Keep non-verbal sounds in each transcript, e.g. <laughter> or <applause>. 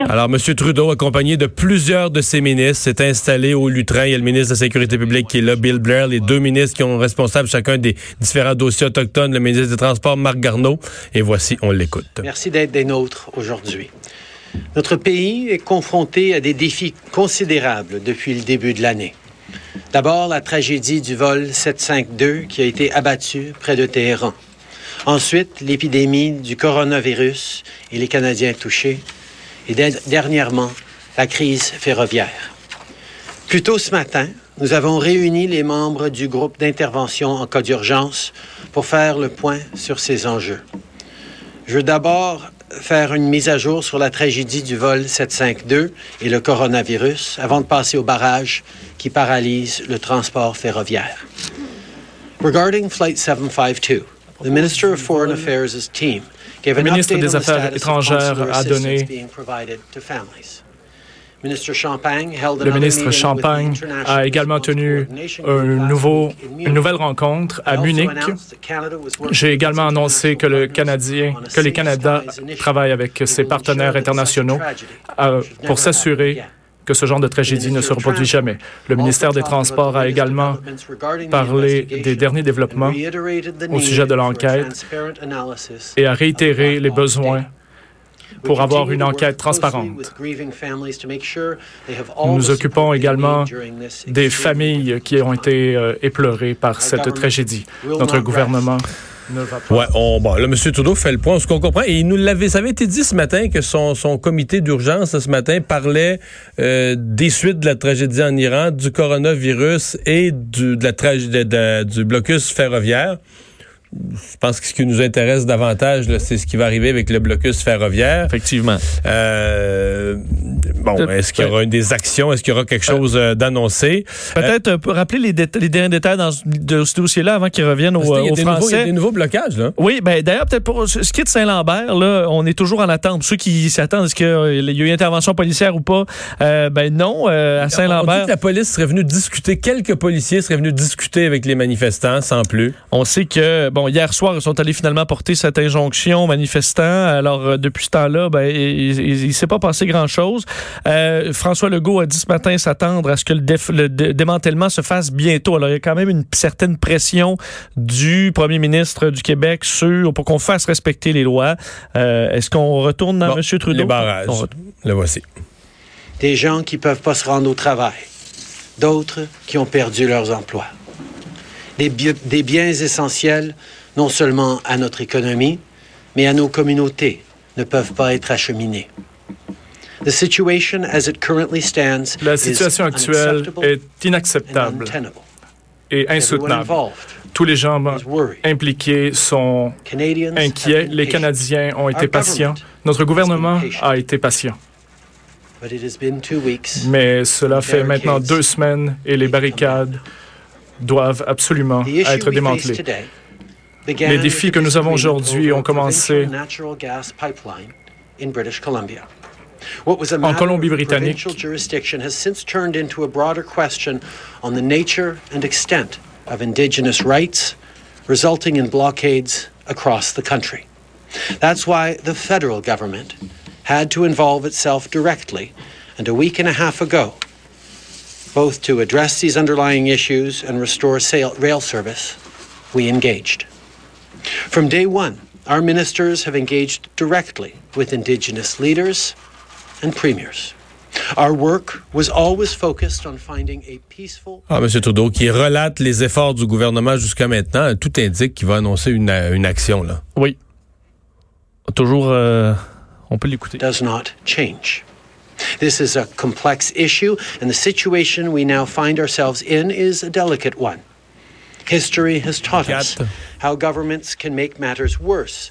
Alors, M. Trudeau, accompagné de plusieurs de ses ministres, s'est installé au Lutrin. Il y a le ministre de la Sécurité publique qui est là, Bill Blair, les deux ministres qui ont responsable chacun des différents dossiers autochtones, le ministre des Transports, Marc Garneau. Et voici, on l'écoute. Merci d'être des nôtres aujourd'hui. Notre pays est confronté à des défis considérables depuis le début de l'année. D'abord, la tragédie du vol 752 qui a été abattu près de Téhéran. Ensuite, l'épidémie du coronavirus et les Canadiens touchés et dernièrement la crise ferroviaire. Plus tôt ce matin, nous avons réuni les membres du groupe d'intervention en cas d'urgence pour faire le point sur ces enjeux. Je veux d'abord faire une mise à jour sur la tragédie du vol 752 et le coronavirus avant de passer au barrage qui paralyse le transport ferroviaire. Regarding Flight 752, the Minister of Foreign Affairs' team le ministre des Affaires étrangères a donné le ministre Champagne a également tenu un nouveau, une nouvelle rencontre à Munich. J'ai également annoncé que le Canadien, que les Canada travaillent avec ses partenaires internationaux euh, pour s'assurer que ce genre de tragédie ne se reproduit jamais. Le ministère des Transports a également parlé des derniers développements au sujet de l'enquête et a réitéré les besoins pour avoir une enquête transparente. Nous nous occupons également des familles qui ont été euh, éplorées par cette tragédie. Notre gouvernement Ouais, on, bon, là, M. Trudeau fait le point, ce qu'on comprend. Et il nous l'avait, ça avait été dit ce matin que son, son comité d'urgence ce matin parlait euh, des suites de la tragédie en Iran, du coronavirus et du, de la tragédie du blocus ferroviaire. Je pense que ce qui nous intéresse davantage, c'est ce qui va arriver avec le blocus ferroviaire. Effectivement. Euh, bon, euh, est-ce qu'il y aura une des actions? Est-ce qu'il y aura quelque chose euh, d'annoncé? Peut-être euh, rappeler les, les, derniers détails dans de ce dossier-là avant qu'ils reviennent aux, Français. il y a des nouveaux blocages, là. Oui, ben d'ailleurs, peut-être pour ce qui est de Saint-Lambert, là, on est toujours en attente. Ceux qui s'attendent, est-ce qu'il y a eu une intervention policière ou pas? ben non, à Saint-Lambert. On dit que la police serait venue discuter, quelques policiers seraient venus discuter avec les manifestants, sans plus. On sait que, bon, hier soir, ils sont allés finalement porter cette injonction aux manifestants. Alors, euh, depuis ce temps-là, ben, il ne s'est pas passé grand-chose. Euh, François Legault a dit ce matin s'attendre à ce que le, démantèlement se fasse bientôt. Alors, il y a quand même une certaine pression du premier ministre du Québec sur, pour qu'on fasse respecter les lois. Euh, est-ce qu'on retourne dans M. Trudeau? Les barrages. Le voici. Des gens qui peuvent pas se rendre au travail. D'autres qui ont perdu leurs emplois. Des, des biens essentiels non seulement à notre économie, mais à nos communautés, ne peuvent pas être acheminés. La situation actuelle est inacceptable et insoutenable. Tous les gens impliqués sont inquiets. Les Canadiens ont été patients. Notre gouvernement a été patient. Mais cela fait maintenant deux semaines et les barricades doivent absolument être démantelées. Les défis que nous avons aujourd'hui ont commencé en Colombie-Britannique. of indigenous rights, resulting in blockades across the country. That's why the federal government had to involve itself directly, and a week and a half ago, both to address these underlying issues and restore rail service, we engaged. From day one, our ministers have engaged directly with Indigenous leaders and premiers. Our work was always focused on finding a peaceful. Ah, M. Trudeau, qui relate les efforts du gouvernement jusqu'à maintenant, tout indique qu'il va annoncer une, une action, là. Oui. Toujours, euh, on peut l'écouter. Does not change. This is a complex issue, and the situation we now find ourselves in is a delicate one. History has taught us how governments can make matters worse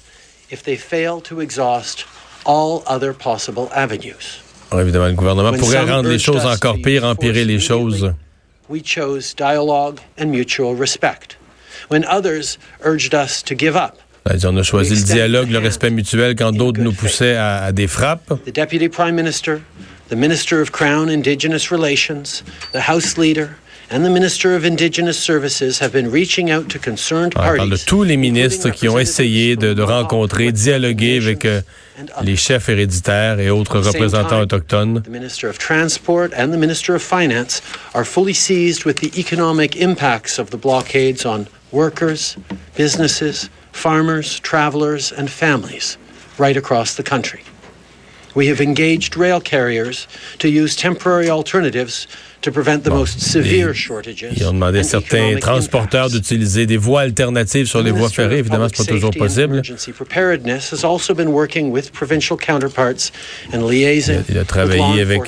if they fail to exhaust all other possible avenues. Alors évidemment, le gouvernement pourrait rendre les choses encore pires, empirer les choses. We chose dialogue and mutual respect. When others urged us to give up, on a choisi le dialogue, le respect mutuel quand d'autres nous poussaient à, à des frappes. The Deputy Prime Minister, the Minister of Crown Indigenous Relations, the House Leader, and the Minister of Indigenous Services have been reaching out to concerned On parle de parties. tous les ministres qui ont essayé de, de rencontrer, dialoguer avec euh, les chefs héréditaires et autres représentants autochtones. The Minister of Transport and the Minister of Finance are fully seized with the economic impacts of the blockades on workers, businesses, farmers, travelers, and families right across the country. We have engaged rail carriers to use temporary alternatives to prevent the most severe shortages. Ils ont demandé à certains transporteurs d'utiliser des voies alternatives sur les voies ferrées. Évidemment, Public c'est pas toujours possible. Emergency preparedness has also been working with provincial counterparts and liaising Il a travaillé avec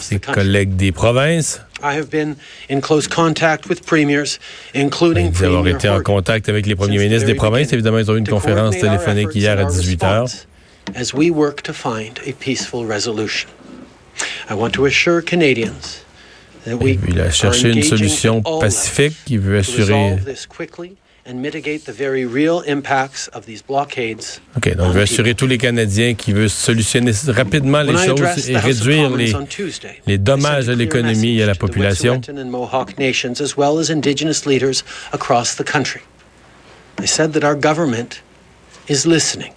ses collègues des provinces. I have been in close contact with premiers, including avoir Premier été en contact avec les premiers ministres des provinces. Évidemment, ils ont eu une conférence téléphonique hier à our 18 heures. As we work to find a peaceful resolution. I want to assure Canadians that we Il a cherché une solution pacifique qui veut assurer. and mitigate the very real impacts of these blockades OK, donc veut assurer tous les Canadiens qui veut solutionner rapidement les When choses et réduire les, Tuesday, dommages à l'économie et à la population. As well as Indigenous leaders across the country. I said that our government is listening.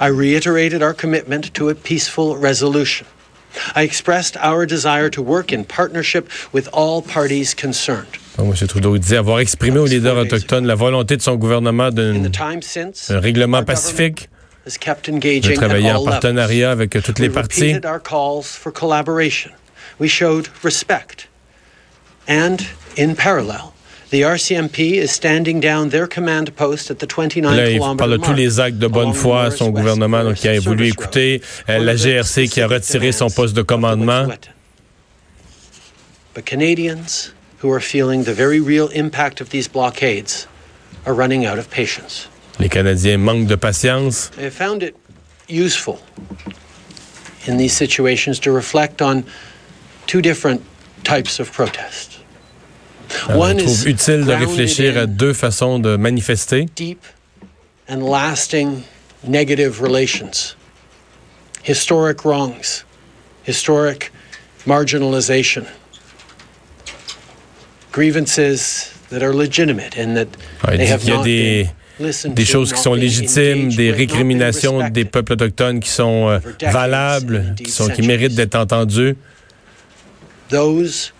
I reiterated our commitment to a peaceful resolution. I expressed our desire to work in partnership with all parties concerned. Donc, M. Trudeau disait avoir exprimé aux leaders autochtones la volonté de son gouvernement In the d'un time since, un règlement pacifique, has kept de travailler en partenariat avec toutes les we parties. repeated our calls for collaboration. We showed respect. And in parallel, the RCMP is standing down their command post at the 29 Là, il parle de tous les actes de bonne foi à son gouvernement, donc qui a voulu écouter euh, la GRC qui a retiré son poste de commandement. But Canadians who are feeling the very real impact of these blockades are running out of patience. Les Canadiens manquent de patience. I have found it useful in these situations to reflect on two different types of protest. Alors, One je is trouve utile de réfléchir à deux façons de manifester. deep and lasting negative relations, historic wrongs, historic marginalization, grievances that are legitimate and that they have y a not des, been des choses qui sont légitimes, des récriminations des peuples autochtones qui sont euh, valables, qui, sont, qui méritent d'être entendues. Those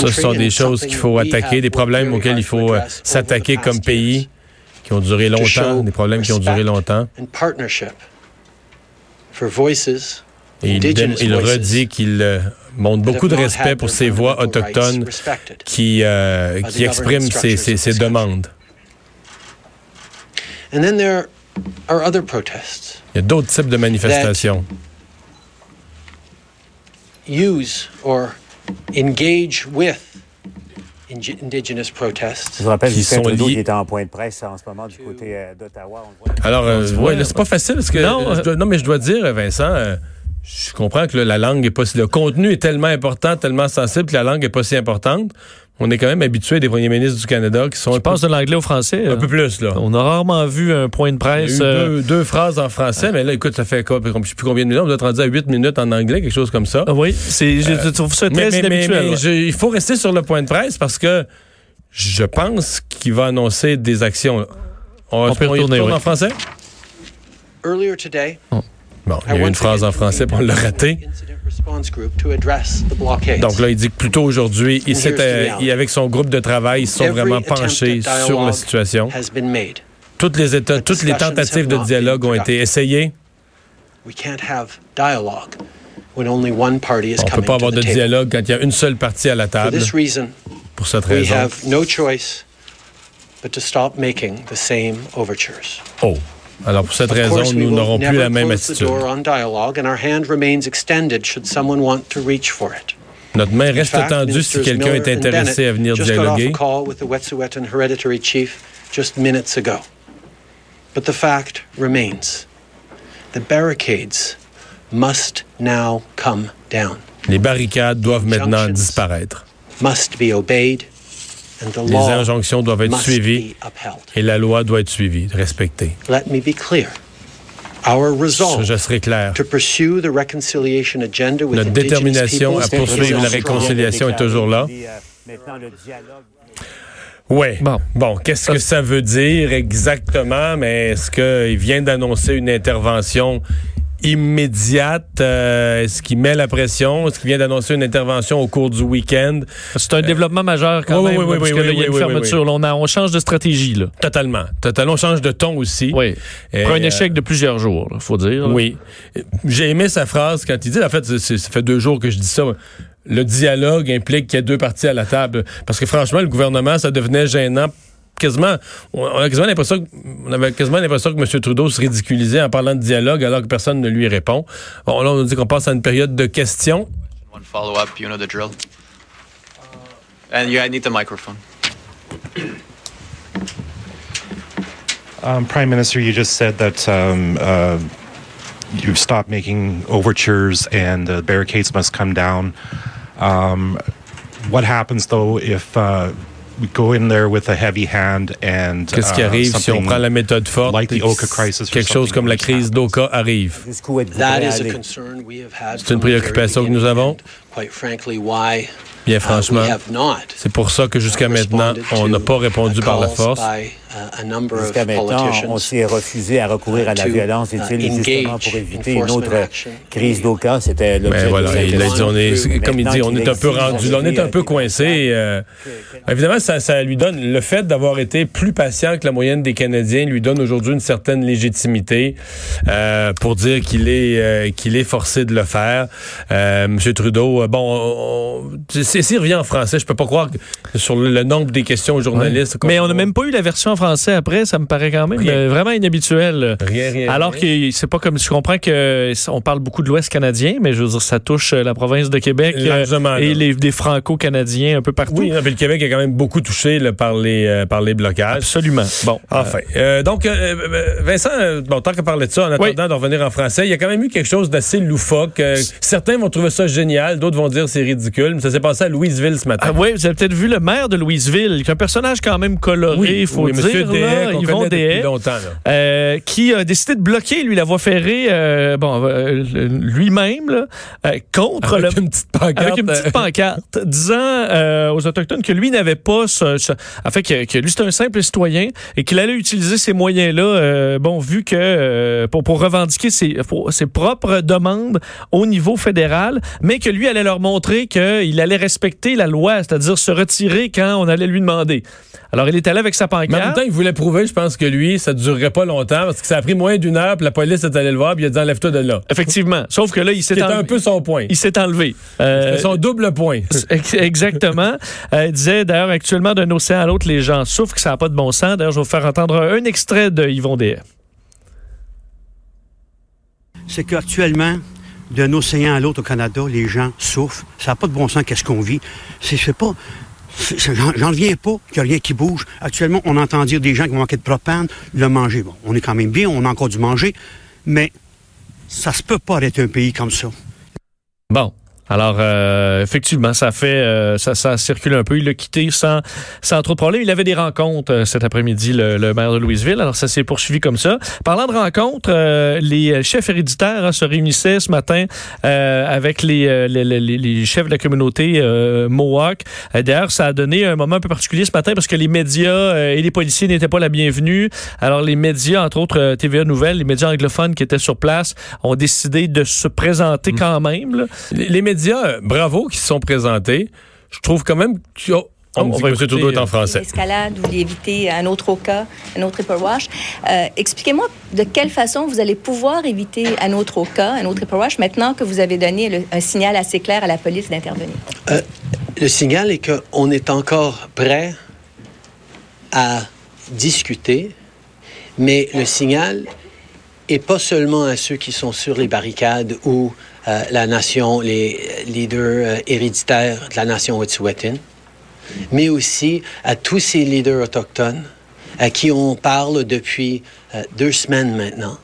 ce sont des choses qu'il faut attaquer, des problèmes auxquels il faut euh, s'attaquer comme pays, qui ont duré longtemps, des problèmes qui ont duré longtemps. Et il, redit qu'il euh, montre beaucoup de respect pour ces voix autochtones qui, euh, qui expriment ces, ces- demandes. Il y a d'autres types de manifestations. Use or engage with indi- indigenous protests. Je vous rappelle qui sont Trudeau liés- qui est en point de presse en ce moment du côté euh, d'Ottawa. Alors, euh, ouais, c'est pas facile parce que Non, euh, je dois- non, mais je dois dire, Vincent, euh, je comprends que là, la langue est pas si, le contenu est tellement important, tellement sensible que la langue est pas si importante. On est quand même habitué des premiers ministres du Canada qui sont Je un, peu, passe de l'anglais au français. un euh, peu plus là. On a rarement vu un point de Il y a presse. eu euh, deux, deux phrases en français, mais là, écoute, ça fait quoi, je sais plus combien de minutes, on doit être rendu à 8 minutes en anglais, quelque chose comme ça. ah oui, c'est, je trouve ça très mais- mais- inhabituel. mais ouais. je- il faut rester sur le point de presse parce que je pense qu'il va annoncer des actions. On, On peut y retourner, retourne oui. en français? Earlier today, Bon, il y a eu une phrase en français, puis on l'a raté. Donc là, il dit que plutôt aujourd'hui, il the euh, avec son groupe de travail, ils se sont vraiment penchés sur la situation. Toutes les, états, toutes les tentatives de dialogue ont été essayées. We can't have dialogue when only one party is On ne peut coming pas avoir de dialogue quand il y a une seule partie à la table. Pour cette raison. Oh. Alors pour cette raison, nous n'aurons plus la même attitude. Notre main In reste tendue si quelqu'un est intéressé à venir dialoguer. But the fact remains: the barricades must now come down, Les barricades doivent maintenant disparaître. must be obeyed, Les law injonctions doivent être suivies et la loi doit être suivie, respectée. Let me be clear. je serai clair. Notre détermination à poursuivre la réconciliation est toujours là. Oui. Bon, bon qu'est-ce que ça veut dire exactement? Mais est-ce qu'il vient d'annoncer une intervention immédiate? Euh, est-ce qu'il met la pression? Est-ce qu'il vient d'annoncer une intervention au cours du week-end? C'est un développement majeur quand même. Oui, oui, parce que là, il y a une fermeture. on, on, change de stratégie. Là. Totalement. Totalement. On change de ton aussi. Oui. Pour un échec de plusieurs jours, il faut dire. Oui. J'ai aimé sa phrase quand il dit, en fait, ça fait deux jours que je dis ça le dialogue implique qu'il y ait deux parties à la table. Parce que franchement, le gouvernement, ça devenait gênant quasiment, on, a quasiment l'impression on avait quasiment l'impression que M. Trudeau se ridiculisait en parlant de dialogue alors que personne ne lui répond. Bon, là, on dit qu'on passe à une période de questions. One follow-up, you know the drill. And you need the microphone. Um, Prime Minister, you just said that um, uh, you've stopped making overtures and the barricades must come down. Um, what happens though if uh, Qu'est-ce qui uh, arrive si on prend la méthode forte quelque chose comme la crise d'Oka arrive? C'est une préoccupation que nous avons. Bien uh, franchement, c'est pour ça que jusqu'à maintenant, on n'a pas répondu par la force. Jusqu'à maintenant, on s'est refusé à recourir à la violence, est-il, justement pour éviter une autre crise d'Oka. C'était l'objet ben voilà, il a dit, on est, comme il dit, on est un peu rendu, on est un peu coincé. Euh, évidemment, ça, ça lui donne, le fait d'avoir été plus patient que la moyenne des Canadiens lui donne aujourd'hui une certaine légitimité euh, pour dire qu'il est, euh, qu'il est forcé de le faire. Monsieur Trudeau, bon, s'il revient en français, je peux pas croire que sur le, nombre des questions aux journalistes. Mais on n'a même pas eu la version en français après, ça me paraît quand même euh, vraiment inhabituel. Rien, rien. Alors que c'est pas comme je comprends que on parle beaucoup de l'Ouest canadien, mais je veux dire ça touche euh, la province de Québec euh, et les des franco-canadiens un peu partout. Oui, mais le Québec est quand même beaucoup touché par les par les blocages. Absolument. Bon, enfin. donc Vincent, bon tant qu'on parlait de ça en attendant de revenir en français, il y a quand même eu quelque chose d'assez loufoque. certains vont trouver ça génial, d'autres vont dire c'est ridicule. Mais ça s'est passé à Louisville ce matin. Ah, oui, vous avez peut-être vu le maire de Louisville, qui est un personnage quand même coloré, il faut dire. Monsieur là, Yvon Deshaies, euh, qui a décidé de bloquer, lui, la voie ferrée, euh, bon, euh, lui-même, euh, contre avec le, une petite pancarte, avec une petite pancarte, disant aux autochtones que lui n'avait pas, ce, ce, en fait, que, que lui c'était un simple citoyen et qu'il allait utiliser ces moyens-là, bon, vu que pour, pour revendiquer ses, pour, ses propres demandes au niveau fédéral, mais que lui allait leur montrer qu'il allait respecter la loi, c'est-à-dire se retirer quand on allait lui demander. Alors, il est allé avec sa pancarte. Mais en même temps, il voulait prouver, je pense que lui, ça ne durerait pas longtemps parce que ça a pris moins d'une heure, puis la police est allée le voir, puis il a dit enlève-toi de là. Effectivement. Sauf que là, il s'est enlevé. un peu son point. Il s'est enlevé. Euh, son double point. <laughs> Exactement. <laughs> euh, il disait d'ailleurs, actuellement, d'un océan à l'autre, les gens souffrent, que ça n'a pas de bon sens. D'ailleurs, je vais vous faire entendre un extrait de Yvon Deshaies. C'est qu'actuellement, d'un océan à l'autre au Canada, les gens souffrent. Ça n'a pas de bon sens qu'est-ce qu'on vit. C'est pas... J'en viens pas qu'il n'y a rien qui bouge. Actuellement, on entend dire des gens qui vont de propane, le manger. Bon, on est quand même bien, on a encore du manger, mais ça se peut pas arrêter un pays comme ça. Bon, alors, euh, effectivement, ça fait, euh, ça, ça circule un peu. Il l'a quitté sans, sans trop de problèmes. Il avait des rencontres euh, cet après-midi, le, le, maire de Louisville. Alors, ça s'est poursuivi comme ça. Parlant de rencontres, les chefs héréditaires hein, se réunissaient ce matin avec les, les, les, les, chefs de la communauté Mohawk. D'ailleurs, ça a donné un moment un peu particulier ce matin parce que les médias et les policiers n'étaient pas la bienvenue. Alors, les médias, entre autres TVA Nouvelles, les médias anglophones qui étaient sur place, ont décidé de se présenter mm. quand même. Là. Les, médias médias, bravo, qui se sont présentés. Je trouve quand même que oh, on, on, dit que M. Trudeau est en français. Escalade, vous voulez éviter un autre cas, un autre Ripper Wash. Euh, Expliquez-moi de quelle façon vous allez pouvoir éviter un autre cas, un autre Ripper Wash, maintenant que vous avez donné le, un signal assez clair à la police d'intervenir. Euh, le signal est qu'on est encore prêt à discuter, mais le signal est pas seulement à ceux qui sont sur les barricades ou euh, la nation, les leaders euh, héréditaires de la nation Wet'suwet'en, mais aussi à tous ces leaders autochtones à qui on parle depuis euh, deux semaines maintenant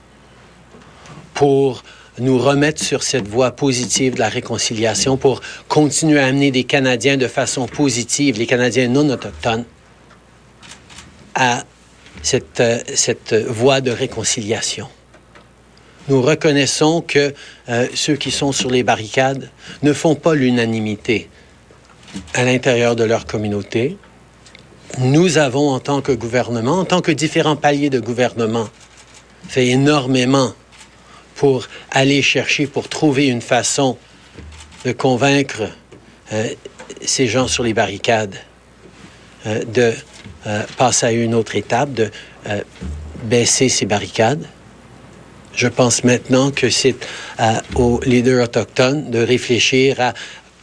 pour nous remettre sur cette voie positive de la réconciliation, pour continuer à amener des Canadiens de façon positive, les Canadiens non autochtones, à cette, cette voie de réconciliation. Nous reconnaissons que euh, ceux qui sont sur les barricades ne font pas l'unanimité à l'intérieur de leur communauté. Nous avons, en tant que gouvernement, en tant que différents paliers de gouvernement, fait énormément pour aller chercher, pour trouver une façon de convaincre euh, ces gens sur les barricades euh, de passer à une autre étape, de baisser ces barricades. Je pense maintenant que c'est euh, aux leaders autochtones de réfléchir à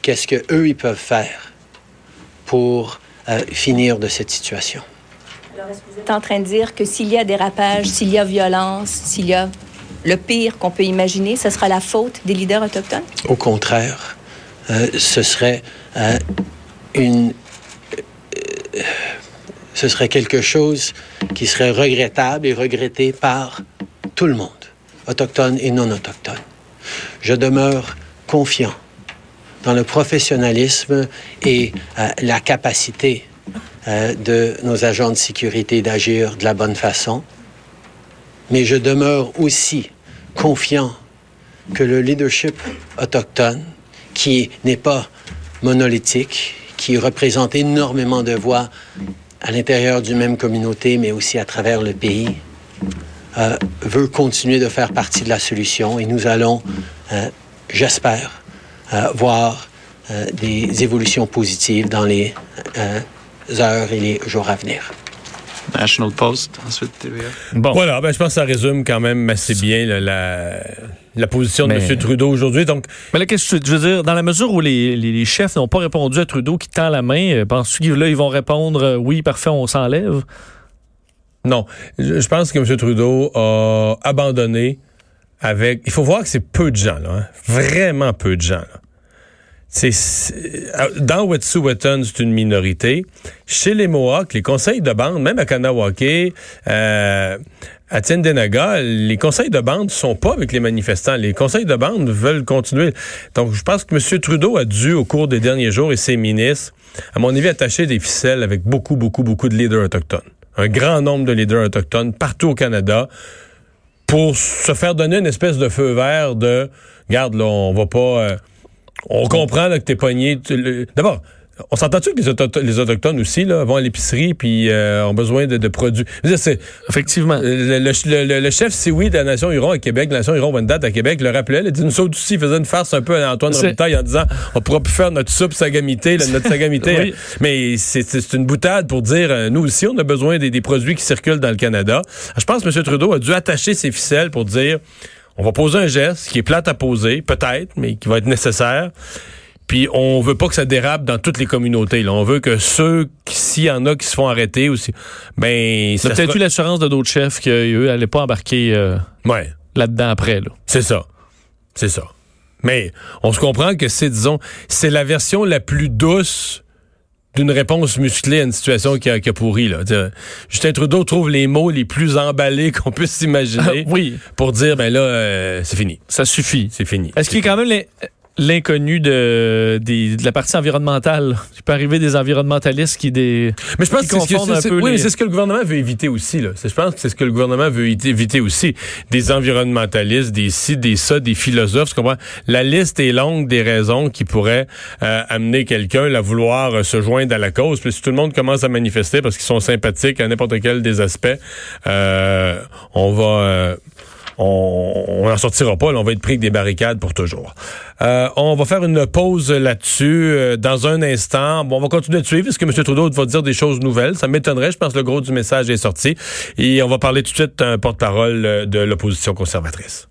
qu'est-ce qu'eux, ils peuvent faire pour euh, finir de cette situation. Alors, est-ce que vous êtes en train de dire que s'il y a dérapage, s'il y a violence, s'il y a le pire qu'on peut imaginer, ce sera la faute des leaders autochtones? Au contraire, euh, ce serait une... ce serait quelque chose qui serait regrettable et regretté par tout le monde autochtones et non autochtones. Je demeure confiant dans le professionnalisme et euh, la capacité euh, de nos agents de sécurité d'agir de la bonne façon, mais je demeure aussi confiant que le leadership autochtone, qui n'est pas monolithique, qui représente énormément de voix à l'intérieur d'une même communauté, mais aussi à travers le pays, euh, veut continuer de faire partie de la solution et nous allons, euh, j'espère, euh, voir des évolutions positives dans les heures et les jours à venir. National Post, ensuite TVA. Bon. Voilà, ben, je pense que ça résume quand même assez bien la, la, position de M. Trudeau aujourd'hui. Donc, mais là, qu'est-ce que je veux dire, dans la mesure où les, les, chefs n'ont pas répondu à Trudeau qui tend la main, penses-tu qu'ils ils vont répondre oui, parfait, on s'enlève? Non. Je pense que M. Trudeau a abandonné avec. Il faut voir que c'est peu de gens, là. Hein. Vraiment peu de gens, là. C'est, dans Wet'suwet'en, c'est une minorité. Chez les Mohawks, les conseils de bande, même à Kanawake, euh, à Tiendenaga, les conseils de bande sont pas avec les manifestants. Les conseils de bande veulent continuer. Donc, je pense que M. Trudeau a dû, au cours des derniers jours, et ses ministres, à mon avis, attacher des ficelles avec beaucoup, beaucoup, beaucoup de leaders autochtones un grand nombre de leaders autochtones partout au Canada pour se faire donner une espèce de feu vert de, regarde, là, on va pas... Euh, on comprend que t'es pogné. D'abord, on s'entend-tu que les, Autochtones aussi là, vont à l'épicerie puis euh, ont besoin de, produits? Effectivement. Le, chef Sioui de la Nation Huron à Québec, la Nation Huron Wendat à Québec, le rappelait. Il dit, nous autres aussi, faisait une farce un peu à Antoine Robitaille en disant on pourra plus faire notre soupe sagamité, notre sagamité. <laughs> Mais c'est une boutade pour dire, euh, nous aussi, on a besoin des, produits qui circulent dans le Canada. Je pense que M. Trudeau a dû attacher ses ficelles pour dire on va poser un geste qui est plate à poser, peut-être, mais qui va être nécessaire. Puis on veut pas que ça dérape dans toutes les communautés. Là. On veut que ceux, s'il y en a qui se font arrêter aussi, ben... Ça peut-être eu l'assurance de d'autres chefs qu'eux n'allaient pas embarquer euh, ouais. là-dedans après. Là. C'est ça. C'est ça. Mais on se comprend que c'est, disons, c'est la version la plus douce d'une réponse musclée à une situation qui a, qui a pourri. Là. Justin Trudeau trouve les mots les plus emballés qu'on puisse s'imaginer <laughs> oui. pour dire, ben là, euh, c'est fini. Ça suffit. C'est fini. Est-ce qu'il y a quand même les l'inconnu de, de, la partie environnementale. Il peut arriver des environnementalistes qui des Mais je pense que c'est ce, oui, c'est ce que le gouvernement veut éviter aussi là. Je pense que c'est ce que le gouvernement veut éviter aussi des environnementalistes, des ci, des ça, des philosophes, tu comprends? La liste est longue des raisons qui pourraient euh, amener quelqu'un à vouloir euh, se joindre à la cause. Puis si tout le monde commence à manifester parce qu'ils sont sympathiques à n'importe quel des aspects, euh, on va on n'en sortira pas. on va être pris des barricades pour toujours. Euh, on va faire une pause là-dessus euh, dans un instant. Bon, on va continuer de suivre. Est-ce que M. Trudeau va dire des choses nouvelles? Ça m'étonnerait. Je pense que le gros du message est sorti. Et on va parler tout de suite d'un porte-parole euh, de l'opposition conservatrice.